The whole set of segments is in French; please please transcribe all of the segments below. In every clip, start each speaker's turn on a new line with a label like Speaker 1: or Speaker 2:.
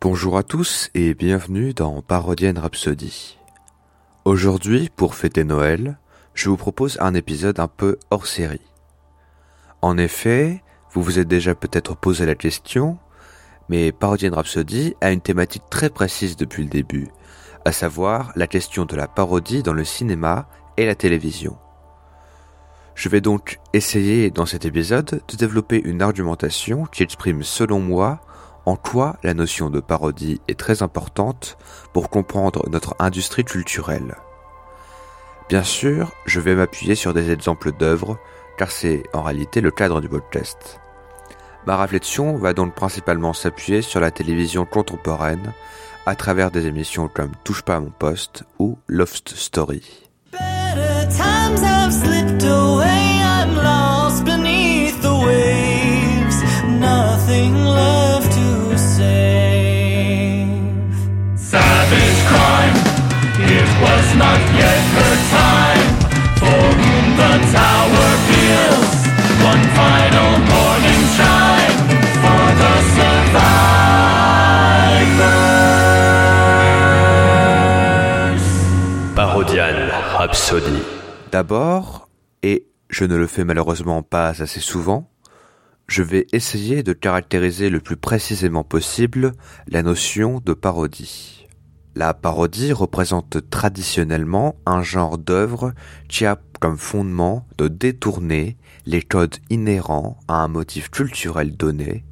Speaker 1: Bonjour à tous et bienvenue dans Parodienne Rhapsody. Aujourd'hui, pour fêter Noël, je vous propose un épisode un peu hors série. En effet, vous vous êtes déjà peut-être posé la question, mais Parodienne Rhapsody a une thématique très précise depuis le début, à savoir la question de la parodie dans le cinéma et la télévision. Je vais donc essayer dans cet épisode de développer une argumentation qui exprime selon moi en quoi la notion de parodie est très importante pour comprendre notre industrie culturelle? Bien sûr, je vais m'appuyer sur des exemples d'œuvres, car c'est en réalité le cadre du podcast. Ma réflexion va donc principalement s'appuyer sur la télévision contemporaine à travers des émissions comme Touche pas à mon poste ou Lost Story.
Speaker 2: Parodian Rhapsody.
Speaker 1: D'abord, et je ne le fais malheureusement pas assez souvent, je vais essayer de caractériser le plus précisément possible la notion de parodie. La parodie représente traditionnellement un genre d'œuvre qui a comme fondement de détourner les codes inhérents à un motif culturel donné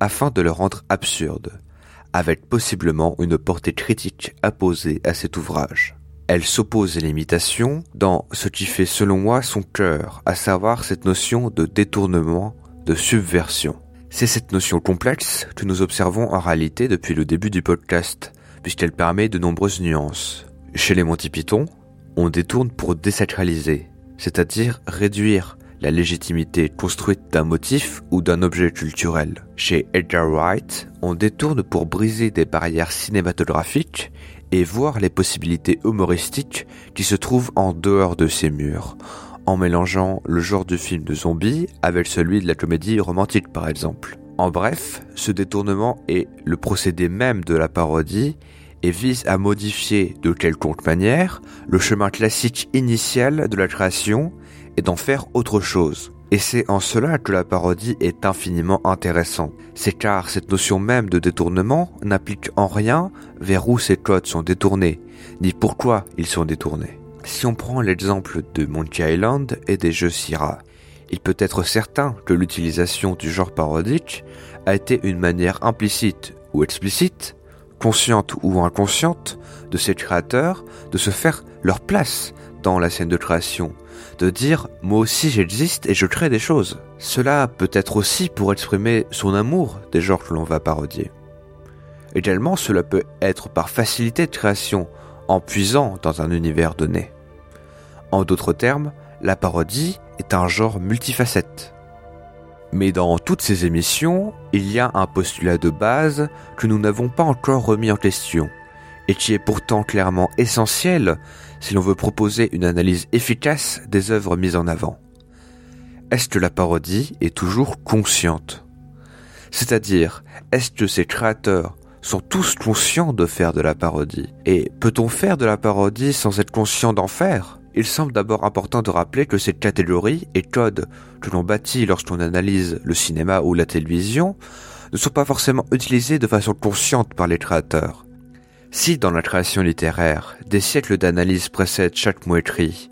Speaker 1: afin de le rendre absurde, avec possiblement une portée critique apposée à cet ouvrage. Elle s'oppose à l'imitation dans ce qui fait selon moi son cœur, à savoir cette notion de détournement, de subversion. C'est cette notion complexe que nous observons en réalité depuis le début du podcast, puisqu'elle permet de nombreuses nuances. Chez les Monty Python, on détourne pour désacraliser, c'est-à-dire réduire la légitimité construite d'un motif ou d'un objet culturel. Chez Edgar Wright, on détourne pour briser des barrières cinématographiques et voir les possibilités humoristiques qui se trouvent en dehors de ces murs, en mélangeant le genre du film de zombie avec celui de la comédie romantique par exemple. En bref, ce détournement est le procédé même de la parodie et vise à modifier de quelconque manière le chemin classique initial de la création et d'en faire autre chose. Et c'est en cela que la parodie est infiniment intéressante. C'est car cette notion même de détournement n'applique en rien vers où ces codes sont détournés, ni pourquoi ils sont détournés. Si on prend l'exemple de Monkey Island et des jeux Syrah, il peut être certain que l'utilisation du genre parodique a été une manière implicite ou explicite, consciente ou inconsciente, de ces créateurs de se faire leur place dans la scène de création, de dire moi aussi j'existe et je crée des choses. Cela peut être aussi pour exprimer son amour des genres que l'on va parodier. Également, cela peut être par facilité de création, en puisant dans un univers donné. En d'autres termes, la parodie est un genre multifacette. Mais dans toutes ces émissions, il y a un postulat de base que nous n'avons pas encore remis en question, et qui est pourtant clairement essentiel si l'on veut proposer une analyse efficace des œuvres mises en avant. Est-ce que la parodie est toujours consciente? C'est-à-dire, est-ce que ses créateurs sont tous conscients de faire de la parodie? Et peut-on faire de la parodie sans être conscient d'en faire? Il semble d'abord important de rappeler que cette catégorie et codes que l'on bâtit lorsqu'on analyse le cinéma ou la télévision ne sont pas forcément utilisés de façon consciente par les créateurs. Si dans la création littéraire, des siècles d'analyse précèdent chaque mot écrit,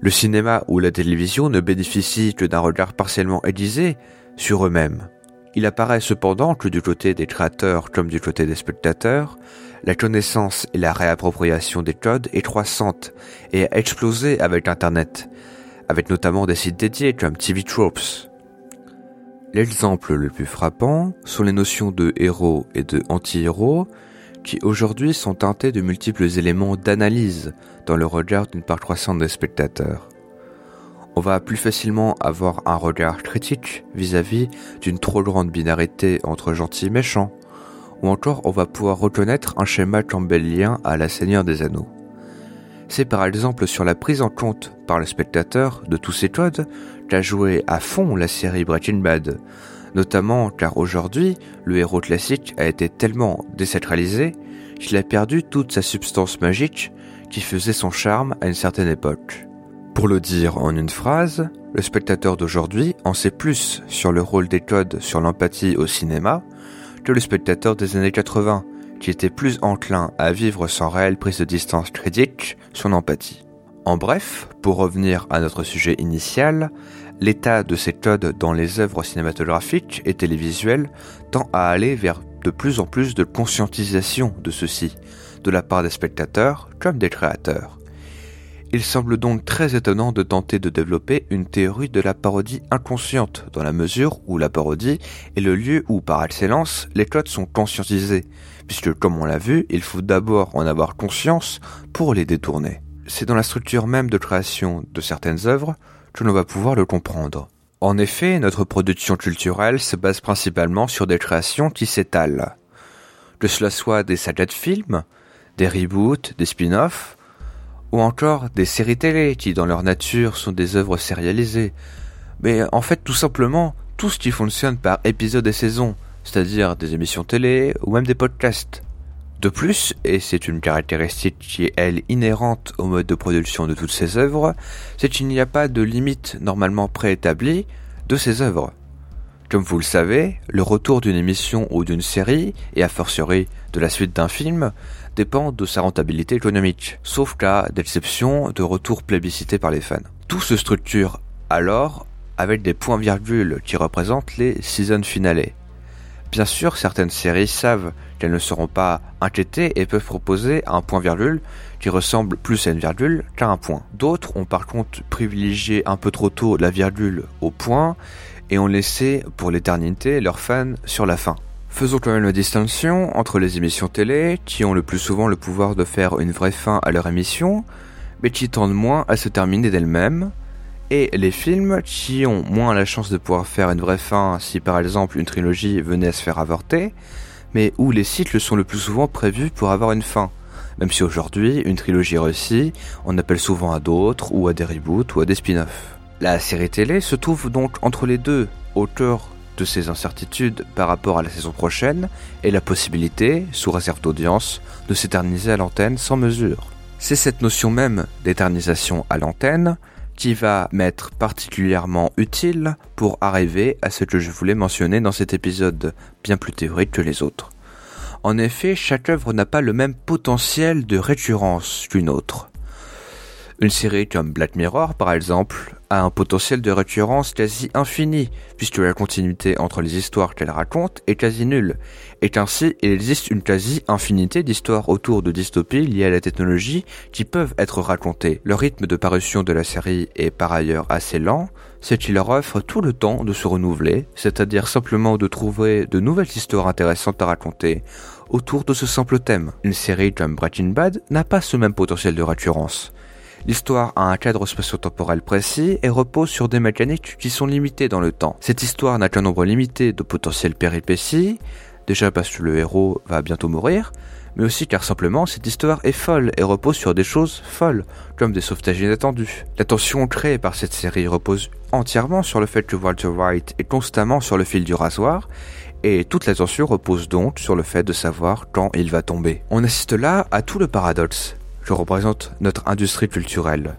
Speaker 1: le cinéma ou la télévision ne bénéficient que d'un regard partiellement aiguisé sur eux-mêmes. Il apparaît cependant que du côté des créateurs comme du côté des spectateurs, la connaissance et la réappropriation des codes est croissante et a explosé avec Internet, avec notamment des sites dédiés comme TV Tropes. L'exemple le plus frappant sont les notions de héros et de anti-héros qui aujourd'hui sont teintés de multiples éléments d'analyse dans le regard d'une part croissante des spectateurs. On va plus facilement avoir un regard critique vis-à-vis d'une trop grande binarité entre gentil et méchant, ou encore on va pouvoir reconnaître un schéma campbellien à la Seigneur des Anneaux. C'est par exemple sur la prise en compte par le spectateur de tous ces codes qu'a joué à fond la série Breaking Bad, Notamment car aujourd'hui, le héros classique a été tellement désacralisé qu'il a perdu toute sa substance magique qui faisait son charme à une certaine époque. Pour le dire en une phrase, le spectateur d'aujourd'hui en sait plus sur le rôle des codes sur l'empathie au cinéma le spectateur des années 80, qui était plus enclin à vivre sans réelle prise de distance critique son empathie. En bref, pour revenir à notre sujet initial, l'état de ces codes dans les œuvres cinématographiques et télévisuelles tend à aller vers de plus en plus de conscientisation de ceux-ci, de la part des spectateurs comme des créateurs. Il semble donc très étonnant de tenter de développer une théorie de la parodie inconsciente, dans la mesure où la parodie est le lieu où, par excellence, les codes sont conscientisés, puisque, comme on l'a vu, il faut d'abord en avoir conscience pour les détourner. C'est dans la structure même de création de certaines œuvres que l'on va pouvoir le comprendre. En effet, notre production culturelle se base principalement sur des créations qui s'étalent. Que cela soit des sagas de films, des reboots, des spin-offs, ou encore des séries télé qui dans leur nature sont des œuvres sérialisées. Mais en fait tout simplement tout ce qui fonctionne par épisode et saison, c'est-à-dire des émissions télé ou même des podcasts. De plus, et c'est une caractéristique qui est elle inhérente au mode de production de toutes ces œuvres, c'est qu'il n'y a pas de limite normalement préétablie de ces œuvres. Comme vous le savez, le retour d'une émission ou d'une série, et a fortiori de la suite d'un film, dépend de sa rentabilité économique, sauf cas d'exception de retour plébiscité par les fans. Tout se structure alors avec des points-virgules qui représentent les season finales. Bien sûr, certaines séries savent qu'elles ne seront pas inquiétées et peuvent proposer un point-virgule qui ressemble plus à une virgule qu'à un point. D'autres ont par contre privilégié un peu trop tôt la virgule au point et ont laissé pour l'éternité leurs fans sur la fin. Faisons quand même la distinction entre les émissions télé, qui ont le plus souvent le pouvoir de faire une vraie fin à leur émission, mais qui tendent moins à se terminer d'elles-mêmes, et les films qui ont moins la chance de pouvoir faire une vraie fin si par exemple une trilogie venait à se faire avorter, mais où les cycles sont le plus souvent prévus pour avoir une fin. Même si aujourd'hui, une trilogie réussie, on appelle souvent à d'autres, ou à des reboots, ou à des spin-offs. La série télé se trouve donc entre les deux, auteur de ces incertitudes par rapport à la saison prochaine et la possibilité, sous réserve d'audience, de s'éterniser à l'antenne sans mesure. C'est cette notion même d'éternisation à l'antenne qui va m'être particulièrement utile pour arriver à ce que je voulais mentionner dans cet épisode bien plus théorique que les autres. En effet, chaque œuvre n'a pas le même potentiel de récurrence qu'une autre. Une série comme Black Mirror, par exemple, a un potentiel de récurrence quasi infini, puisque la continuité entre les histoires qu'elle raconte est quasi nulle, et qu'ainsi il existe une quasi-infinité d'histoires autour de dystopies liées à la technologie qui peuvent être racontées. Le rythme de parution de la série est par ailleurs assez lent, c'est qu'il leur offre tout le temps de se renouveler, c'est-à-dire simplement de trouver de nouvelles histoires intéressantes à raconter autour de ce simple thème. Une série comme Breaking Bad n'a pas ce même potentiel de récurrence. L'histoire a un cadre spatio-temporel précis et repose sur des mécaniques qui sont limitées dans le temps. Cette histoire n'a qu'un nombre limité de potentiels péripéties, déjà parce que le héros va bientôt mourir, mais aussi car simplement cette histoire est folle et repose sur des choses folles, comme des sauvetages inattendus. La tension créée par cette série repose entièrement sur le fait que Walter White est constamment sur le fil du rasoir, et toute la tension repose donc sur le fait de savoir quand il va tomber. On assiste là à tout le paradoxe que représente notre industrie culturelle.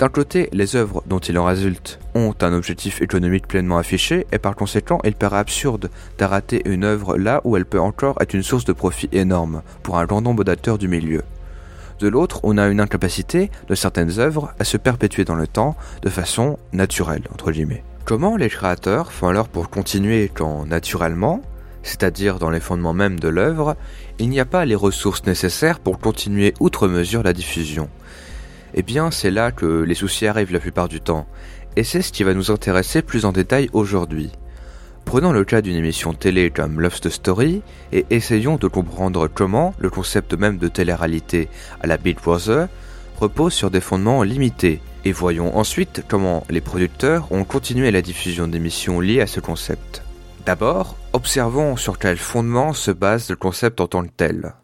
Speaker 1: D'un côté, les œuvres dont il en résulte ont un objectif économique pleinement affiché et par conséquent, il paraît absurde d'arrêter une œuvre là où elle peut encore être une source de profit énorme pour un grand nombre d'acteurs du milieu. De l'autre, on a une incapacité de certaines œuvres à se perpétuer dans le temps de façon naturelle, entre guillemets. Comment les créateurs font alors pour continuer quand naturellement, c'est-à-dire dans les fondements même de l'œuvre, il n'y a pas les ressources nécessaires pour continuer outre mesure la diffusion. Eh bien, c'est là que les soucis arrivent la plupart du temps, et c'est ce qui va nous intéresser plus en détail aujourd'hui. Prenons le cas d'une émission télé comme Love the Story et essayons de comprendre comment le concept même de télé-réalité à la Big Brother repose sur des fondements limités, et voyons ensuite comment les producteurs ont continué la diffusion d'émissions liées à ce concept. D'abord, observons sur quel fondement se base le concept en tant que tel.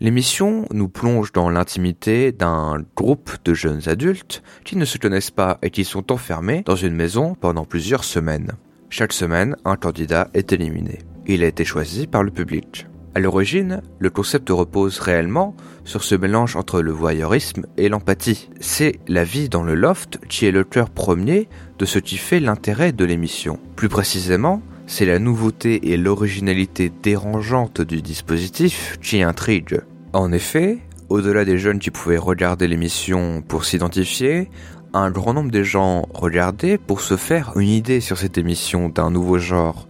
Speaker 1: L'émission nous plonge dans l'intimité d'un groupe de jeunes adultes qui ne se connaissent pas et qui sont enfermés dans une maison pendant plusieurs semaines. Chaque semaine, un candidat est éliminé. Il a été choisi par le public. À l'origine, le concept repose réellement sur ce mélange entre le voyeurisme et l'empathie. C'est la vie dans le loft qui est le cœur premier de ce qui fait l'intérêt de l'émission. Plus précisément, c'est la nouveauté et l'originalité dérangeante du dispositif qui intrigue. En effet, au-delà des jeunes qui pouvaient regarder l'émission pour s'identifier, un grand nombre de gens regardaient pour se faire une idée sur cette émission d'un nouveau genre,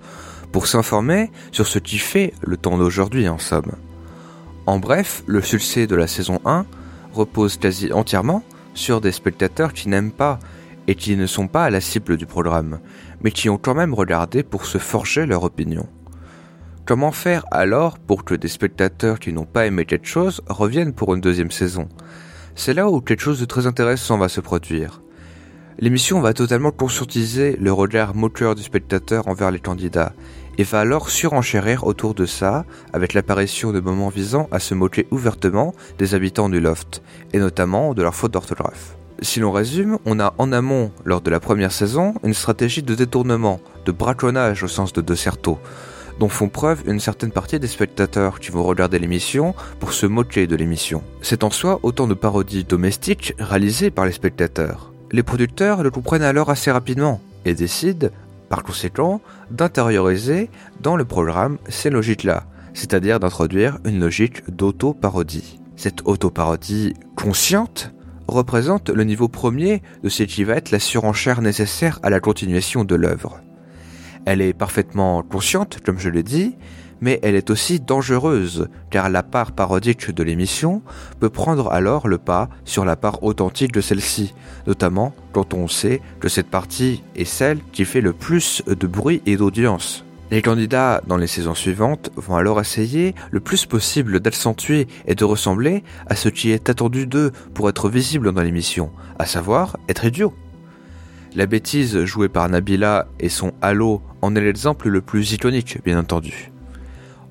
Speaker 1: pour s'informer sur ce qui fait le temps d'aujourd'hui en somme. En bref, le succès de la saison 1 repose quasi entièrement sur des spectateurs qui n'aiment pas et qui ne sont pas à la cible du programme, mais qui ont quand même regardé pour se forger leur opinion. Comment faire alors pour que des spectateurs qui n'ont pas aimé quelque chose reviennent pour une deuxième saison? C'est là où quelque chose de très intéressant va se produire. L'émission va totalement conscientiser le regard moqueur du spectateur envers les candidats et va alors surenchérir autour de ça avec l'apparition de moments visant à se moquer ouvertement des habitants du loft et notamment de leur faute d'orthographe. Si l'on résume, on a en amont, lors de la première saison, une stratégie de détournement, de braconnage au sens de De dont font preuve une certaine partie des spectateurs qui vont regarder l'émission pour se moquer de l'émission. C'est en soi autant de parodies domestiques réalisées par les spectateurs. Les producteurs le comprennent alors assez rapidement et décident, par conséquent, d'intérioriser dans le programme ces logiques-là, c'est-à-dire d'introduire une logique d'auto-parodie. Cette auto-parodie consciente représente le niveau premier de ce qui va être la surenchère nécessaire à la continuation de l'œuvre. Elle est parfaitement consciente, comme je l'ai dit, mais elle est aussi dangereuse, car la part parodique de l'émission peut prendre alors le pas sur la part authentique de celle-ci, notamment quand on sait que cette partie est celle qui fait le plus de bruit et d'audience. Les candidats dans les saisons suivantes vont alors essayer le plus possible d'accentuer et de ressembler à ce qui est attendu d'eux pour être visible dans l'émission, à savoir être idiot. La bêtise jouée par Nabila et son halo en est l'exemple le plus iconique, bien entendu.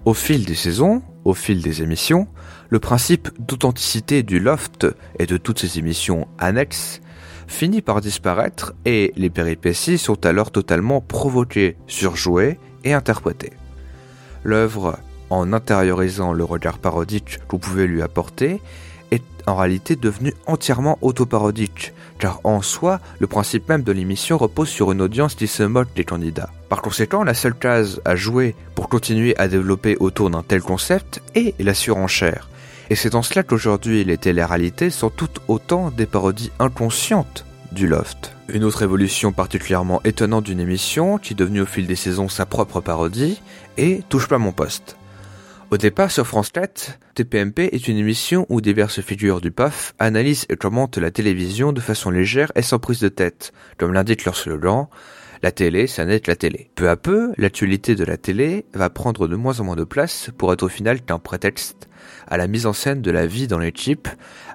Speaker 1: Au fil des saisons, au fil des émissions, le principe d'authenticité du loft et de toutes ces émissions annexes finit par disparaître et les péripéties sont alors totalement provoquées, surjouées et interprétées. L'œuvre, en intériorisant le regard parodique qu'on pouvait lui apporter, est en réalité devenue entièrement autoparodique, car en soi, le principe même de l'émission repose sur une audience qui se moque des candidats. Par conséquent, la seule case à jouer pour continuer à développer autour d'un tel concept est la surenchère. Et c'est en cela qu'aujourd'hui les télé-réalités sont toutes autant des parodies inconscientes du loft. Une autre évolution particulièrement étonnante d'une émission, qui est devenue au fil des saisons sa propre parodie, est Touche pas mon poste. Au départ sur France 4, TPMP est une émission où diverses figures du PAF analysent et commentent la télévision de façon légère et sans prise de tête, comme l'indique leur slogan, la télé, ça n'est que la télé. Peu à peu, l'actualité de la télé va prendre de moins en moins de place pour être au final qu'un prétexte à la mise en scène de la vie dans les chips,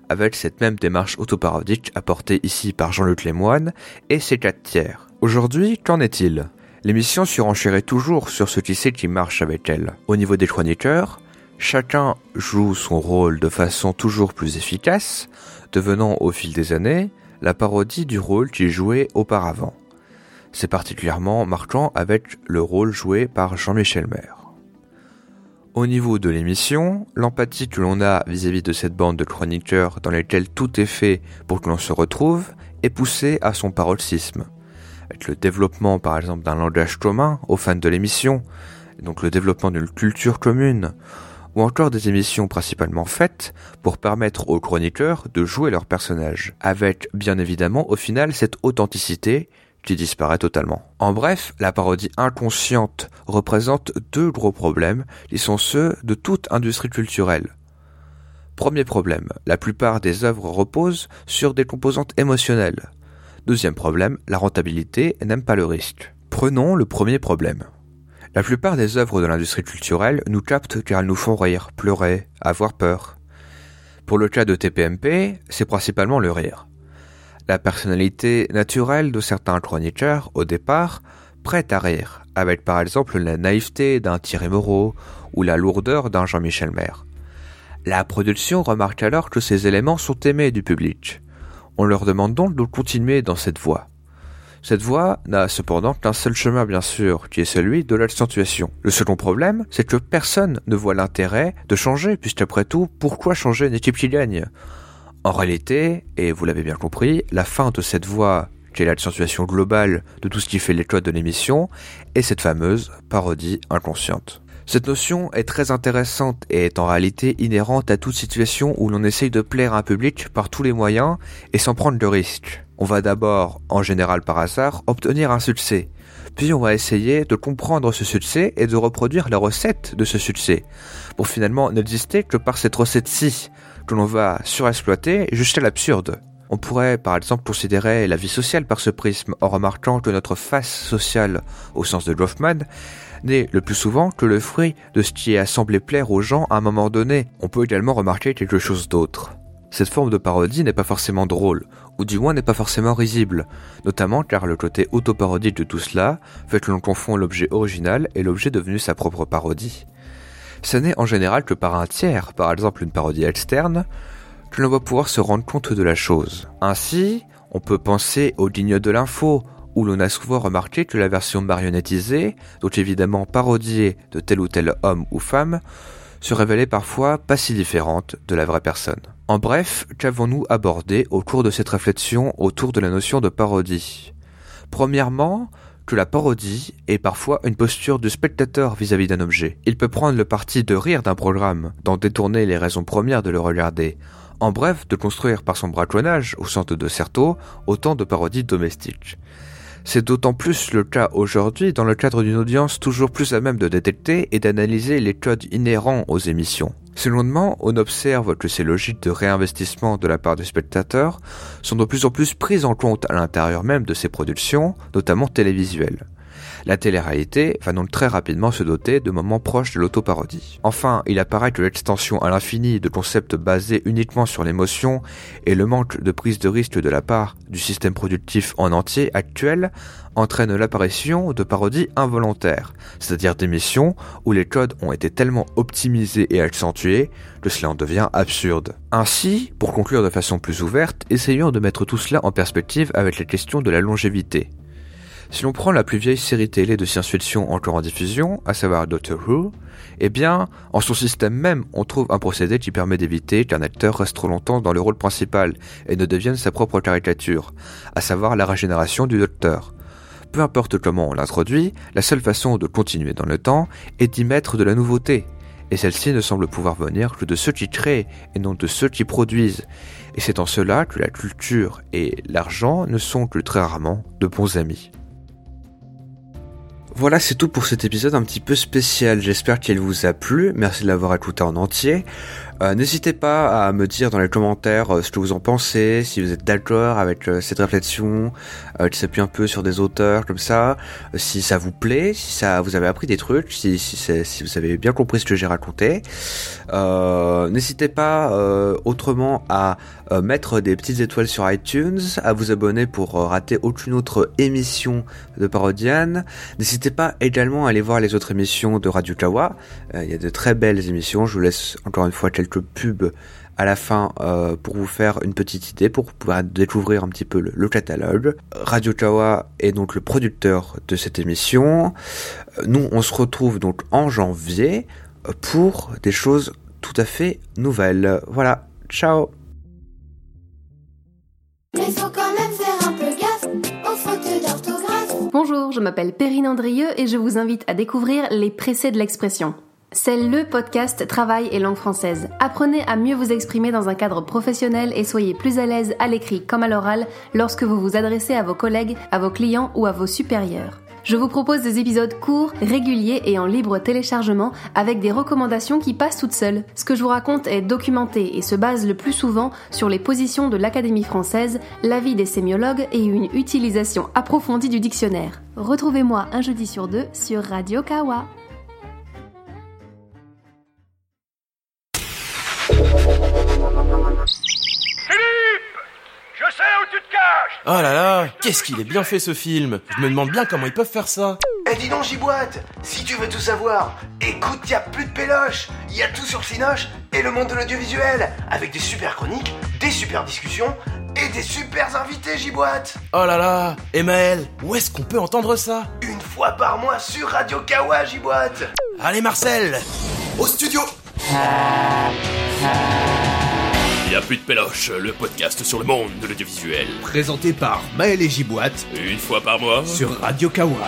Speaker 1: avec cette même démarche autoparodique apportée ici par Jean-Luc Lemoine et ses quatre tiers. Aujourd'hui, qu'en est-il? L'émission surenchérait toujours sur ce qui sait qui marche avec elle. Au niveau des chroniqueurs, chacun joue son rôle de façon toujours plus efficace, devenant au fil des années la parodie du rôle qu'il jouait auparavant. C'est particulièrement marquant avec le rôle joué par Jean-Michel Maire. Au niveau de l'émission, l'empathie que l'on a vis-à-vis de cette bande de chroniqueurs dans lesquels tout est fait pour que l'on se retrouve est poussée à son paroxysme avec le développement par exemple d'un langage commun aux fans de l'émission, donc le développement d'une culture commune, ou encore des émissions principalement faites pour permettre aux chroniqueurs de jouer leurs personnages, avec bien évidemment au final cette authenticité qui disparaît totalement. En bref, la parodie inconsciente représente deux gros problèmes qui sont ceux de toute industrie culturelle. Premier problème, la plupart des œuvres reposent sur des composantes émotionnelles, Deuxième problème, la rentabilité n'aime pas le risque. Prenons le premier problème. La plupart des œuvres de l'industrie culturelle nous captent car elles nous font rire, pleurer, avoir peur. Pour le cas de TPMP, c'est principalement le rire. La personnalité naturelle de certains chroniqueurs, au départ, prête à rire, avec par exemple la naïveté d'un Thierry Moreau ou la lourdeur d'un Jean-Michel Maire. La production remarque alors que ces éléments sont aimés du public. On leur demande donc de continuer dans cette voie. Cette voie n'a cependant qu'un seul chemin bien sûr, qui est celui de l'accentuation. Le second problème, c'est que personne ne voit l'intérêt de changer, puisqu'après tout, pourquoi changer une équipe qui gagne? En réalité, et vous l'avez bien compris, la fin de cette voie qui est l'accentuation globale de tout ce qui fait les de l'émission, est cette fameuse parodie inconsciente. Cette notion est très intéressante et est en réalité inhérente à toute situation où l'on essaye de plaire à un public par tous les moyens et sans prendre de risques. On va d'abord, en général par hasard, obtenir un succès. Puis on va essayer de comprendre ce succès et de reproduire la recette de ce succès, pour finalement n'exister que par cette recette-ci, que l'on va surexploiter jusqu'à l'absurde. On pourrait par exemple considérer la vie sociale par ce prisme en remarquant que notre face sociale, au sens de Goffman, n'est le plus souvent que le fruit de ce qui a semblé plaire aux gens à un moment donné. On peut également remarquer quelque chose d'autre. Cette forme de parodie n'est pas forcément drôle, ou du moins n'est pas forcément risible, notamment car le côté autoparodique de tout cela fait que l'on confond l'objet original et l'objet devenu sa propre parodie. Ce n'est en général que par un tiers, par exemple une parodie externe, que l'on va pouvoir se rendre compte de la chose. Ainsi, on peut penser au digne de l'info, où l'on a souvent remarqué que la version marionnettisée, donc évidemment parodiée de tel ou tel homme ou femme, se révélait parfois pas si différente de la vraie personne. En bref, qu'avons-nous abordé au cours de cette réflexion autour de la notion de parodie? Premièrement, que la parodie est parfois une posture du spectateur vis-à-vis d'un objet. Il peut prendre le parti de rire d'un programme, d'en détourner les raisons premières de le regarder, en bref, de construire par son braconnage, au centre de Certeau, autant de parodies domestiques. C'est d'autant plus le cas aujourd'hui dans le cadre d'une audience toujours plus à même de détecter et d'analyser les codes inhérents aux émissions. Secondement, on observe que ces logiques de réinvestissement de la part des spectateurs sont de plus en plus prises en compte à l'intérieur même de ces productions, notamment télévisuelles. La télé-réalité va donc très rapidement se doter de moments proches de l'autoparodie. Enfin, il apparaît que l'extension à l'infini de concepts basés uniquement sur l'émotion et le manque de prise de risque de la part du système productif en entier actuel entraîne l'apparition de parodies involontaires, c'est-à-dire d'émissions où les codes ont été tellement optimisés et accentués que cela en devient absurde. Ainsi, pour conclure de façon plus ouverte, essayons de mettre tout cela en perspective avec la question de la longévité. Si l'on prend la plus vieille série télé de science-fiction encore en diffusion, à savoir Doctor Who, eh bien, en son système même, on trouve un procédé qui permet d'éviter qu'un acteur reste trop longtemps dans le rôle principal et ne devienne sa propre caricature, à savoir la régénération du docteur. Peu importe comment on l'introduit, la seule façon de continuer dans le temps est d'y mettre de la nouveauté, et celle-ci ne semble pouvoir venir que de ceux qui créent et non de ceux qui produisent. Et c'est en cela que la culture et l'argent ne sont que très rarement de bons amis. Voilà, c'est tout pour cet épisode un petit peu spécial. J'espère qu'il vous a plu. Merci de l'avoir écouté en entier. Euh, n'hésitez pas à me dire dans les commentaires euh, ce que vous en pensez, si vous êtes d'accord avec euh, cette réflexion, qui s'appuie un peu sur des auteurs comme ça, si ça vous plaît, si ça vous avez appris des trucs, si, si, vous avez bien compris ce que j'ai raconté. N'hésitez pas autrement à mettre des petites étoiles sur iTunes, à vous abonner pour rater aucune autre émission de Parodiane. N'hésitez pas également à aller voir les autres émissions de Radio Kawa. Il y a de très belles émissions. Je vous laisse encore une fois quelques pub à la fin euh, pour vous faire une petite idée, pour pouvoir découvrir un petit peu le, catalogue. Radio Kawa est donc le producteur de cette émission. Nous, on se retrouve donc en janvier pour des choses tout à fait nouvelles. Voilà, ciao
Speaker 3: Bonjour, je m'appelle Perrine Andrieux et je vous invite à découvrir les pressés de l'expression. C'est le podcast Travail et langue française. Apprenez à mieux vous exprimer dans un cadre professionnel et soyez plus à l'aise à l'écrit comme à l'oral lorsque vous vous adressez à vos collègues, à vos clients ou à vos supérieurs. Je vous propose des épisodes courts, réguliers et en libre téléchargement avec des recommandations qui passent toutes seules. Ce que je vous raconte est documenté et se base le plus souvent sur les positions de l'Académie française, l'avis des sémiologues et une utilisation approfondie du dictionnaire. Retrouvez-moi un jeudi sur deux sur Radio Kawa.
Speaker 4: Oh là là, qu'est-ce qu'il est bien fait ce film. Je me demande bien comment ils peuvent faire ça.
Speaker 5: Eh dis donc Giboite, si tu veux tout savoir, écoute, y a plus de péloche, y a tout sur Cinoche et le monde de l'audiovisuel, avec des super chroniques, des super discussions Et des super invités, Giboite.
Speaker 4: Oh là là Et Maël, où est-ce qu'on peut entendre ça?
Speaker 5: Une fois par mois sur Radio Kawa, Giboite.
Speaker 4: Allez Marcel Au studio.
Speaker 2: Il y a plus de péloche, le podcast sur le monde de l'audiovisuel.
Speaker 6: Présenté par Maël et Giboite
Speaker 2: Une fois par mois.
Speaker 6: sur Radio Kawa.